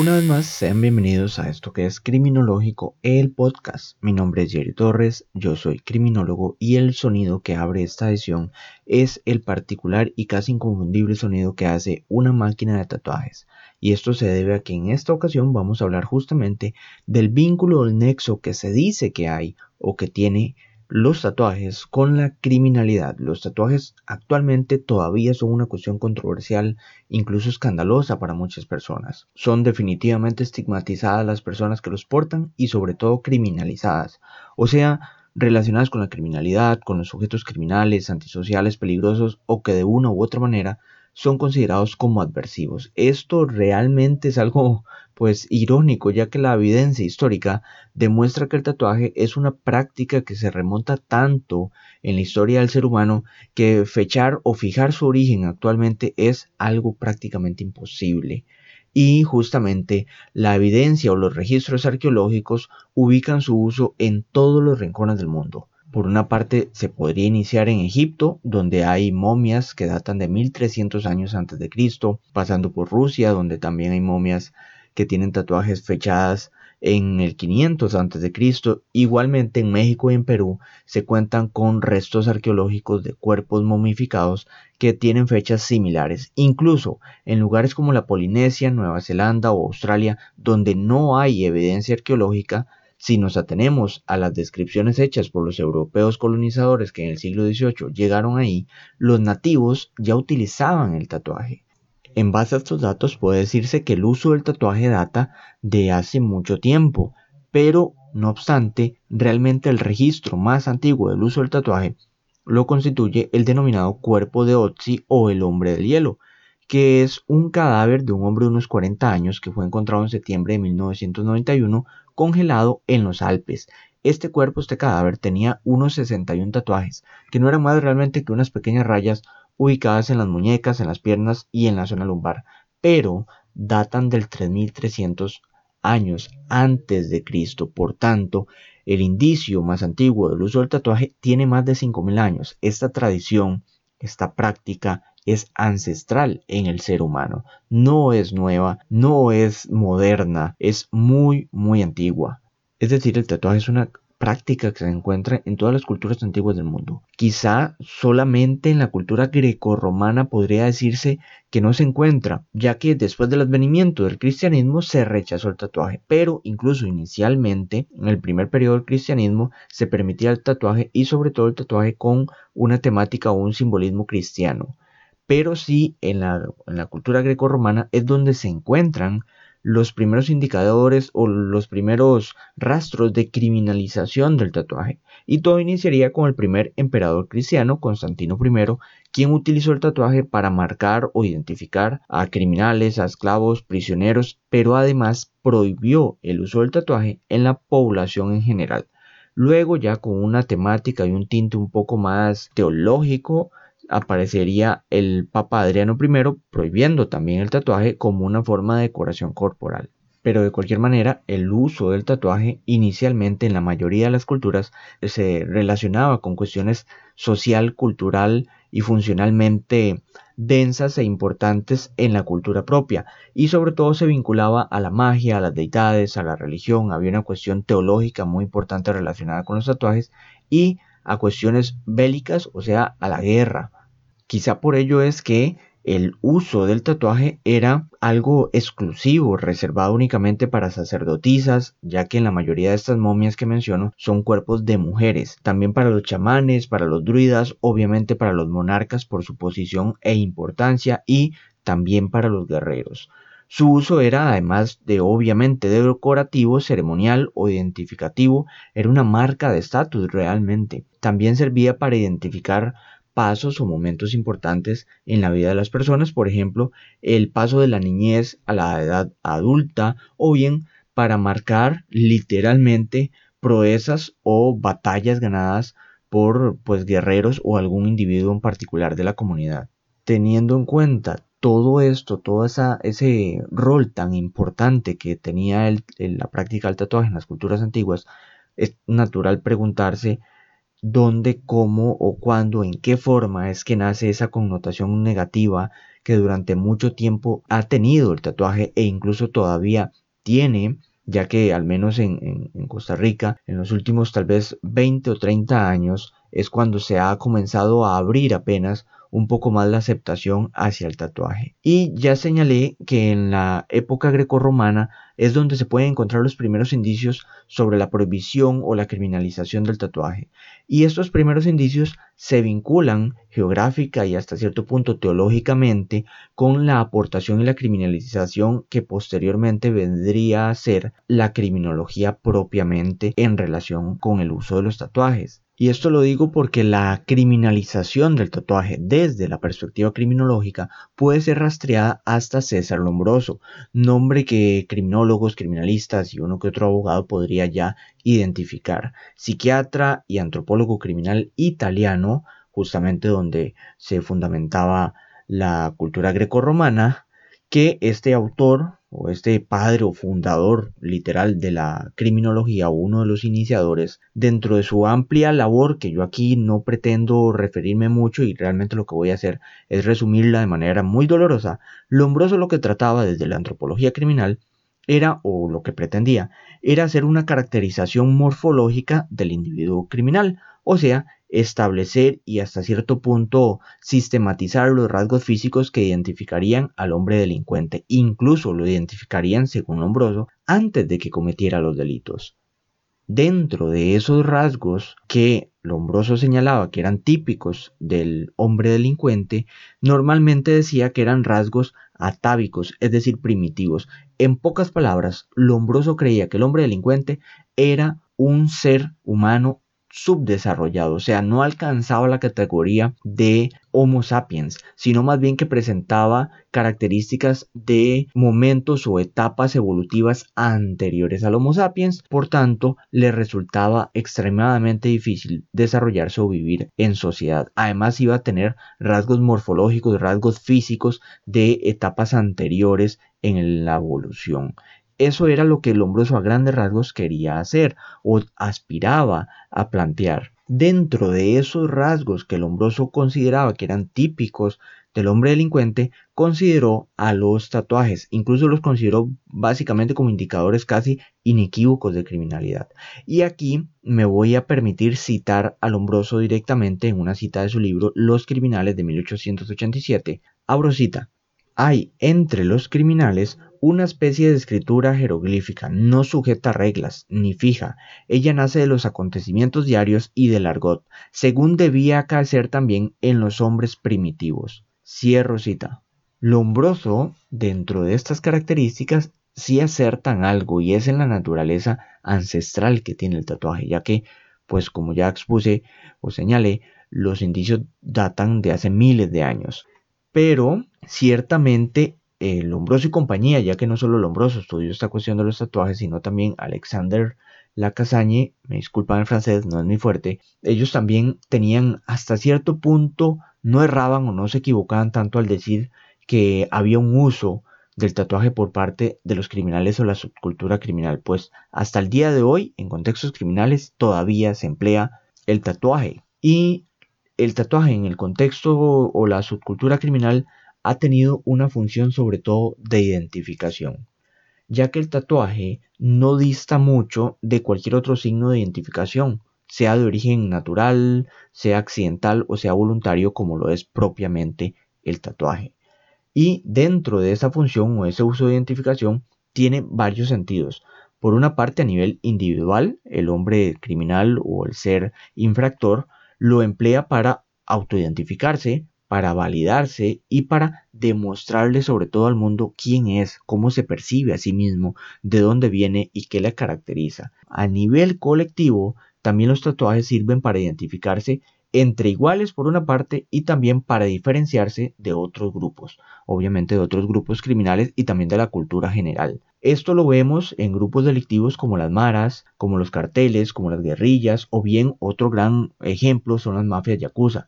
Una vez más, sean bienvenidos a esto que es Criminológico, el podcast. Mi nombre es Jerry Torres, yo soy criminólogo y el sonido que abre esta edición es el particular y casi inconfundible sonido que hace una máquina de tatuajes. Y esto se debe a que en esta ocasión vamos a hablar justamente del vínculo o el nexo que se dice que hay o que tiene los tatuajes con la criminalidad. Los tatuajes actualmente todavía son una cuestión controversial, incluso escandalosa para muchas personas. Son definitivamente estigmatizadas las personas que los portan y sobre todo criminalizadas. O sea, relacionadas con la criminalidad, con los sujetos criminales, antisociales, peligrosos o que de una u otra manera son considerados como adversivos. Esto realmente es algo pues irónico ya que la evidencia histórica demuestra que el tatuaje es una práctica que se remonta tanto en la historia del ser humano que fechar o fijar su origen actualmente es algo prácticamente imposible. Y justamente la evidencia o los registros arqueológicos ubican su uso en todos los rincones del mundo. Por una parte, se podría iniciar en Egipto, donde hay momias que datan de 1300 años antes de Cristo, pasando por Rusia, donde también hay momias que tienen tatuajes fechadas en el 500 a.C. Igualmente en México y en Perú se cuentan con restos arqueológicos de cuerpos momificados que tienen fechas similares. Incluso en lugares como la Polinesia, Nueva Zelanda o Australia, donde no hay evidencia arqueológica, si nos atenemos a las descripciones hechas por los europeos colonizadores que en el siglo XVIII llegaron ahí, los nativos ya utilizaban el tatuaje. En base a estos datos puede decirse que el uso del tatuaje data de hace mucho tiempo, pero no obstante, realmente el registro más antiguo del uso del tatuaje lo constituye el denominado cuerpo de Otzi o el hombre del hielo, que es un cadáver de un hombre de unos 40 años que fue encontrado en septiembre de 1991 congelado en los Alpes. Este cuerpo, este cadáver, tenía unos 61 tatuajes, que no eran más realmente que unas pequeñas rayas ubicadas en las muñecas, en las piernas y en la zona lumbar, pero datan del 3300 años antes de Cristo. Por tanto, el indicio más antiguo del uso del tatuaje tiene más de 5000 años. Esta tradición, esta práctica es ancestral en el ser humano. No es nueva, no es moderna, es muy, muy antigua. Es decir, el tatuaje es una práctica que se encuentra en todas las culturas antiguas del mundo. Quizá solamente en la cultura grecorromana podría decirse que no se encuentra, ya que después del advenimiento del cristianismo se rechazó el tatuaje, pero incluso inicialmente, en el primer periodo del cristianismo, se permitía el tatuaje y sobre todo el tatuaje con una temática o un simbolismo cristiano pero sí en la, en la cultura grecorromana es donde se encuentran los primeros indicadores o los primeros rastros de criminalización del tatuaje. Y todo iniciaría con el primer emperador cristiano, Constantino I, quien utilizó el tatuaje para marcar o identificar a criminales, a esclavos, prisioneros, pero además prohibió el uso del tatuaje en la población en general. Luego ya con una temática y un tinte un poco más teológico, aparecería el Papa Adriano I prohibiendo también el tatuaje como una forma de decoración corporal. Pero de cualquier manera, el uso del tatuaje inicialmente en la mayoría de las culturas se relacionaba con cuestiones social, cultural y funcionalmente densas e importantes en la cultura propia. Y sobre todo se vinculaba a la magia, a las deidades, a la religión, había una cuestión teológica muy importante relacionada con los tatuajes y a cuestiones bélicas, o sea, a la guerra, Quizá por ello es que el uso del tatuaje era algo exclusivo, reservado únicamente para sacerdotisas, ya que en la mayoría de estas momias que menciono son cuerpos de mujeres, también para los chamanes, para los druidas, obviamente para los monarcas por su posición e importancia y también para los guerreros. Su uso era, además de obviamente decorativo, ceremonial o identificativo, era una marca de estatus realmente. También servía para identificar pasos o momentos importantes en la vida de las personas, por ejemplo, el paso de la niñez a la edad adulta o bien para marcar literalmente proezas o batallas ganadas por pues guerreros o algún individuo en particular de la comunidad. Teniendo en cuenta todo esto, todo ese rol tan importante que tenía la práctica del tatuaje en las culturas antiguas, es natural preguntarse dónde, cómo o cuándo, en qué forma es que nace esa connotación negativa que durante mucho tiempo ha tenido el tatuaje e incluso todavía tiene ya que al menos en, Costa Rica, en los últimos tal vez 20 o 30 años, es cuando se ha comenzado a abrir apenas un poco más la aceptación hacia el tatuaje. Y ya señalé que en la época grecorromana es donde se pueden encontrar los primeros indicios sobre la prohibición o la criminalización del tatuaje. Y estos primeros indicios se vinculan geográfica y hasta cierto punto teológicamente con la aportación y la criminalización que posteriormente vendría a ser la criminología propiamente en relación con el uso de los tatuajes. Y esto lo digo porque la criminalización del tatuaje desde la perspectiva criminológica puede ser rastreada hasta César Lombroso, nombre que criminólogos, criminalistas y uno que otro abogado podría ya identificar. Psiquiatra y antropólogo criminal italiano, justamente donde se fundamentaba la cultura grecorromana, que este autor o este padre o fundador literal de la criminología uno de los iniciadores, dentro de su amplia labor, que yo aquí no pretendo referirme mucho y realmente lo que voy a hacer es resumirla de manera muy dolorosa, Lombroso lo que trataba desde la antropología criminal era, o lo que pretendía, era hacer una caracterización morfológica del individuo criminal, o sea, establecer y hasta cierto punto sistematizar los rasgos físicos que identificarían al hombre delincuente, incluso lo identificarían, según Lombroso, antes de que cometiera los delitos. Dentro de esos rasgos que Lombroso señalaba que eran típicos del hombre delincuente, normalmente decía que eran rasgos atávicos, es decir, primitivos. En pocas palabras, Lombroso creía que el hombre delincuente era un ser humano subdesarrollado, o sea, no alcanzaba la categoría de Homo sapiens, sino más bien que presentaba características de momentos o etapas evolutivas anteriores al Homo sapiens, por tanto, le resultaba extremadamente difícil desarrollarse o vivir en sociedad. Además, iba a tener rasgos morfológicos, rasgos físicos de etapas anteriores en la evolución. Eso era lo que el Lombroso a grandes rasgos quería hacer o aspiraba a plantear. Dentro de esos rasgos que el Lombroso consideraba que eran típicos del hombre delincuente, consideró a los tatuajes, incluso los consideró básicamente como indicadores casi inequívocos de criminalidad. Y aquí me voy a permitir citar a Lombroso directamente en una cita de su libro Los criminales de 1887. Abro cita. Hay entre los criminales una especie de escritura jeroglífica, no sujeta reglas, ni fija. Ella nace de los acontecimientos diarios y del argot, según debía acaecer también en los hombres primitivos. Cierro cita. Lombroso, dentro de estas características, sí acertan algo y es en la naturaleza ancestral que tiene el tatuaje, ya que, pues como ya expuse o señalé, los indicios datan de hace miles de años. Pero ciertamente eh, Lombroso y compañía, ya que no solo Lombroso estudió esta cuestión de los tatuajes, sino también Alexander Lacasagne, me disculpan el francés, no es muy fuerte, ellos también tenían hasta cierto punto, no erraban o no se equivocaban tanto al decir que había un uso del tatuaje por parte de los criminales o la subcultura criminal, pues hasta el día de hoy, en contextos criminales, todavía se emplea el tatuaje. Y el tatuaje en el contexto o la subcultura criminal ha tenido una función sobre todo de identificación, ya que el tatuaje no dista mucho de cualquier otro signo de identificación, sea de origen natural, sea accidental o sea voluntario como lo es propiamente el tatuaje. Y dentro de esa función o ese uso de identificación tiene varios sentidos. Por una parte a nivel individual, el hombre criminal o el ser infractor lo emplea para autoidentificarse, para validarse y para demostrarle sobre todo al mundo quién es, cómo se percibe a sí mismo, de dónde viene y qué le caracteriza. A nivel colectivo, también los tatuajes sirven para identificarse entre iguales por una parte y también para diferenciarse de otros grupos, obviamente de otros grupos criminales y también de la cultura general. Esto lo vemos en grupos delictivos como las maras, como los carteles, como las guerrillas o bien otro gran ejemplo son las mafias yakuza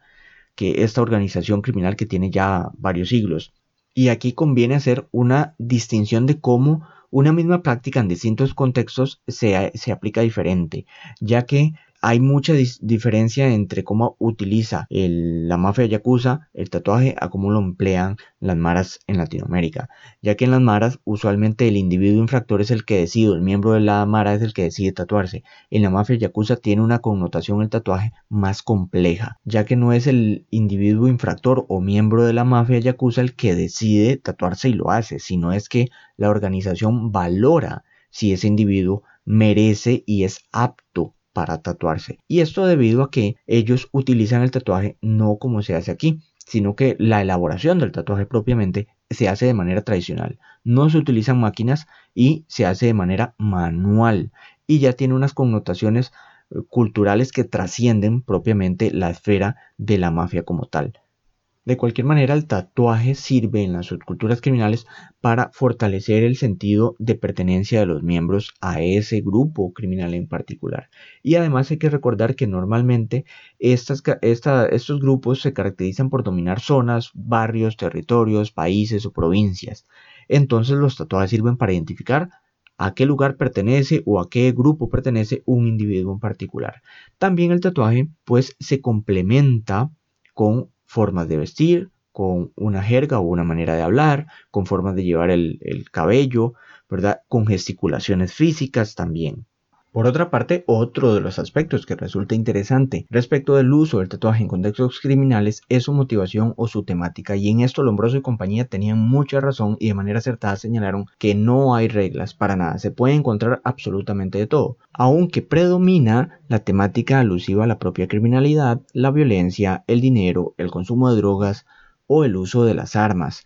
que esta organización criminal que tiene ya varios siglos. Y aquí conviene hacer una distinción de cómo una misma práctica en distintos contextos se, se aplica diferente, ya que hay mucha diferencia entre cómo utiliza la mafia yakuza el tatuaje a cómo lo emplean las maras en Latinoamérica, ya que en las maras usualmente el individuo infractor es el que decide, el miembro de la mara es el que decide tatuarse. En la mafia yakuza tiene una connotación el tatuaje más compleja, ya que no es el individuo infractor o miembro de la mafia yakuza el que decide tatuarse y lo hace, sino es que la organización valora si ese individuo merece y es apto para tatuarse. Y esto debido a que ellos utilizan el tatuaje no como se hace aquí, sino que la elaboración del tatuaje propiamente se hace de manera tradicional. No se utilizan máquinas y se hace de manera manual. Y ya tiene unas connotaciones eh, culturales que trascienden propiamente la esfera de la mafia como tal. De cualquier manera, el tatuaje sirve en las subculturas criminales para fortalecer el sentido de pertenencia de los miembros a ese grupo criminal en particular. Y además hay que recordar que normalmente estos grupos se caracterizan por dominar zonas, barrios, territorios, países o provincias. Entonces los tatuajes sirven para identificar a qué lugar pertenece o a qué grupo pertenece un individuo en particular. También el tatuaje pues se complementa con formas de vestir, con una jerga o una manera de hablar, con formas de llevar el, cabello, ¿verdad? Con gesticulaciones físicas también. Por otra parte, otro de los aspectos que resulta interesante respecto del uso del tatuaje en contextos criminales es su motivación o su temática, y en esto Lombroso y compañía tenían mucha razón y de manera acertada señalaron que no hay reglas para nada, se puede encontrar absolutamente de todo, aunque predomina la temática alusiva a la propia criminalidad, la violencia, el dinero, el consumo de drogas o el uso de las armas.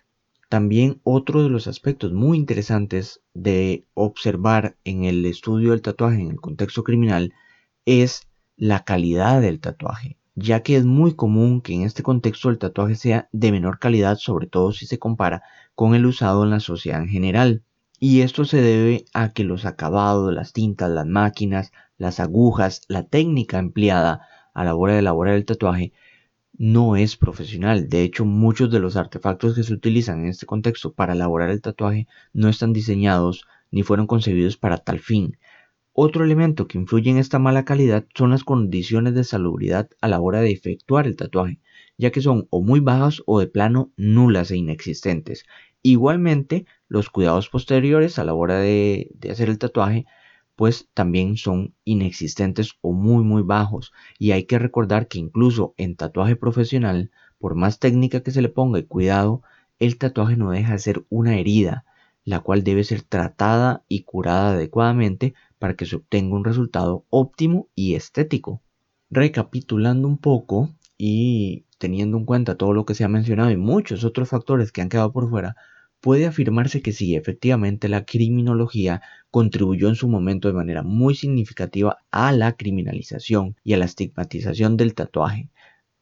También otro de los aspectos muy interesantes de observar en el estudio del tatuaje en el contexto criminal es la calidad del tatuaje, ya que es muy común que en este contexto el tatuaje sea de menor calidad, sobre todo si se compara con el usado en la sociedad en general. Y esto se debe a que los acabados, las tintas, las máquinas, las agujas, la técnica empleada a la hora de elaborar el tatuaje no es profesional. De hecho, muchos de los artefactos que se utilizan en este contexto para elaborar el tatuaje no están diseñados ni fueron concebidos para tal fin. Otro elemento que influye en esta mala calidad son las condiciones de salubridad a la hora de efectuar el tatuaje, ya que son o muy bajas o de plano nulas e inexistentes. Igualmente, los cuidados posteriores a la hora de, de hacer el tatuaje pues también son inexistentes o muy muy bajos. Y hay que recordar que incluso en tatuaje profesional, por más técnica que se le ponga y cuidado, el tatuaje no deja de ser una herida, la cual debe ser tratada y curada adecuadamente para que se obtenga un resultado óptimo y estético. Recapitulando un poco y teniendo en cuenta todo lo que se ha mencionado y muchos otros factores que han quedado por fuera, puede afirmarse que sí, efectivamente la criminología contribuyó en su momento de manera muy significativa a la criminalización y a la estigmatización del tatuaje,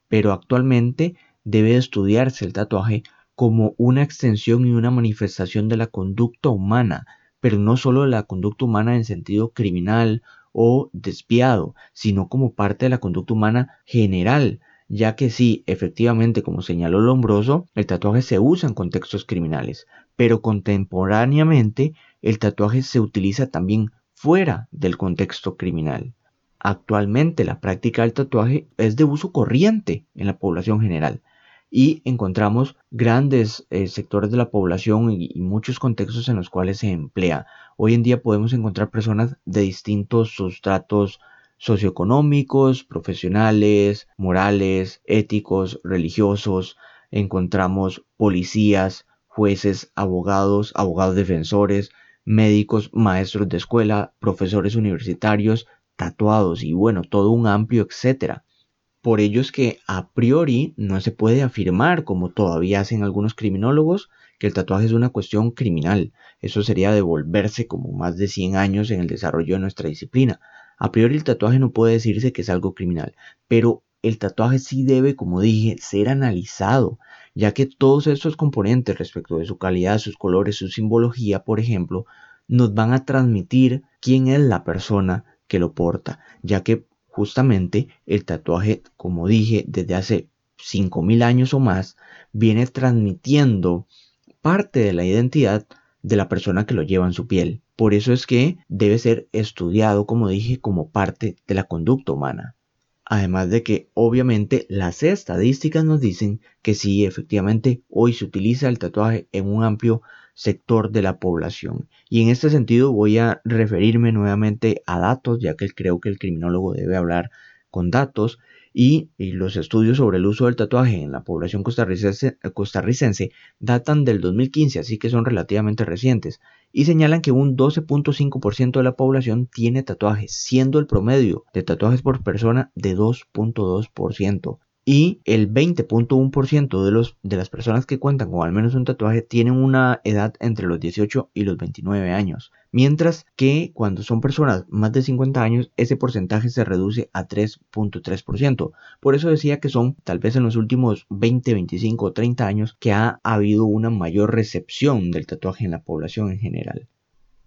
pero actualmente debe estudiarse el tatuaje como una extensión y una manifestación de la conducta humana, pero no solo de la conducta humana en sentido criminal o despiado, sino como parte de la conducta humana general, ya que sí, efectivamente, como señaló Lombroso, el tatuaje se usa en contextos criminales, pero contemporáneamente el tatuaje se utiliza también fuera del contexto criminal. Actualmente la práctica del tatuaje es de uso corriente en la población general y encontramos grandes eh, sectores de la población y, y, muchos contextos en los cuales se emplea. Hoy en día podemos encontrar personas de distintos sustratos socioeconómicos, profesionales, morales, éticos, religiosos. Encontramos policías, jueces, abogados, abogados defensores, médicos, maestros de escuela, profesores universitarios, tatuados y bueno, todo un amplio etcétera. Por ello es que a priori no se puede afirmar, como todavía hacen algunos criminólogos, que el tatuaje es una cuestión criminal. Eso sería devolverse como más de 100 años en el desarrollo de nuestra disciplina. A priori el tatuaje no puede decirse que es algo criminal, pero el tatuaje sí debe, como dije, ser analizado, ya que todos estos componentes respecto de su calidad, sus colores, su simbología, por ejemplo, nos van a transmitir quién es la persona que lo porta, ya que justamente el tatuaje, como dije, desde hace 5.000 años o más, viene transmitiendo parte de la identidad de la persona que lo lleva en su piel. Por eso es que debe ser estudiado, como dije, como parte de la conducta humana. Además de que obviamente las estadísticas nos dicen que sí, efectivamente, hoy se utiliza el tatuaje en un amplio sector de la población. Y en este sentido voy a referirme nuevamente a datos, ya que creo que el criminólogo debe hablar con datos y, los estudios sobre el uso del tatuaje en la población costarricense, costarricense datan del 2015, así que son relativamente recientes, y señalan que un 12.5% de la población tiene tatuajes, siendo el promedio de tatuajes por persona de 2.2% y el 20.1% de, los, de las personas que cuentan con al menos un tatuaje tienen una edad entre los 18 y los 29 años, mientras que cuando son personas más de 50 años ese porcentaje se reduce a 3.3%. Por eso decía que son tal vez en los últimos 20, 25 o 30 años que ha habido una mayor recepción del tatuaje en la población en general.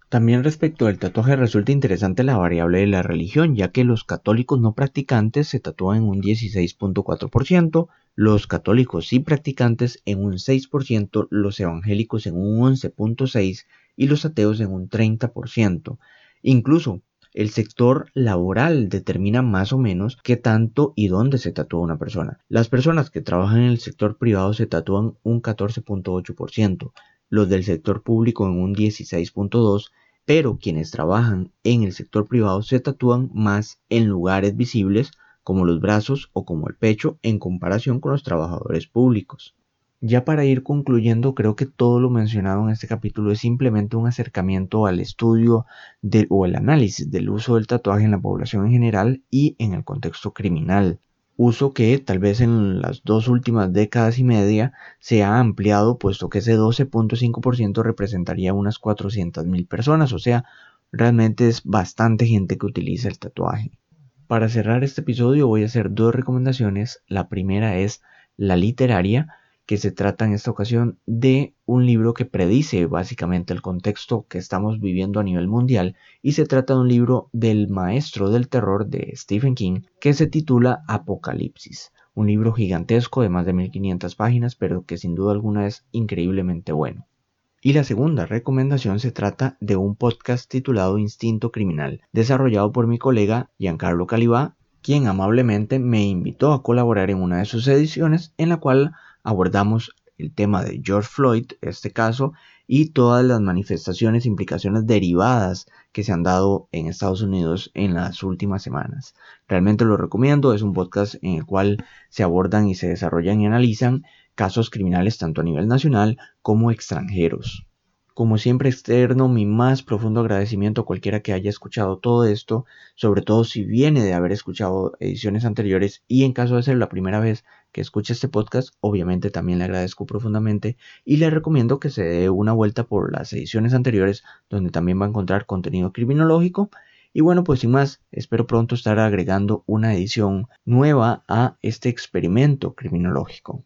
También respecto del tatuaje resulta interesante la variable de la religión, ya que los católicos no practicantes se tatúan en un 16.4%, los católicos sí practicantes en un 6%, los evangélicos en un 11.6% y los ateos en un 30%. Incluso el sector laboral determina más o menos qué tanto y dónde se tatúa una persona. Las personas que trabajan en el sector privado se tatúan un 14.8%, los del sector público en un 16.2%, pero quienes trabajan en el sector privado se tatúan más en lugares visibles como los brazos o como el pecho en comparación con los trabajadores públicos. Ya para ir concluyendo, creo que todo lo mencionado en este capítulo es simplemente un acercamiento al estudio o el análisis del uso del tatuaje en la población en general y en el contexto criminal uso que tal vez en las dos últimas décadas y media se ha ampliado, puesto que ese 12.5% representaría unas 400.000 personas, o sea, realmente es bastante gente que utiliza el tatuaje. Para cerrar este episodio voy a hacer dos recomendaciones. La primera es la literaria, que se trata en esta ocasión de un libro que predice básicamente el contexto que estamos viviendo a nivel mundial y se trata de un libro del maestro del terror de Stephen King que se titula Apocalipsis, un libro gigantesco de más de 1500 páginas pero que sin duda alguna es increíblemente bueno. Y la segunda recomendación se trata de un podcast titulado Instinto Criminal, desarrollado por mi colega Giancarlo Calibá, quien amablemente me invitó a colaborar en una de sus ediciones en la cual abordamos el tema de George Floyd, este caso, y todas las manifestaciones e implicaciones derivadas que se han dado en Estados Unidos en las últimas semanas. Realmente lo recomiendo, es un podcast en el cual se abordan y se desarrollan y analizan casos criminales tanto a nivel nacional como extranjeros. Como siempre externo mi más profundo agradecimiento a cualquiera que haya escuchado todo esto, sobre todo si viene de haber escuchado ediciones anteriores y en caso de ser la primera vez que escuche este podcast, obviamente también le agradezco profundamente y le recomiendo que se dé una vuelta por las ediciones anteriores donde también va a encontrar contenido criminológico. Y bueno, pues sin más, espero pronto estar agregando una edición nueva a este experimento criminológico.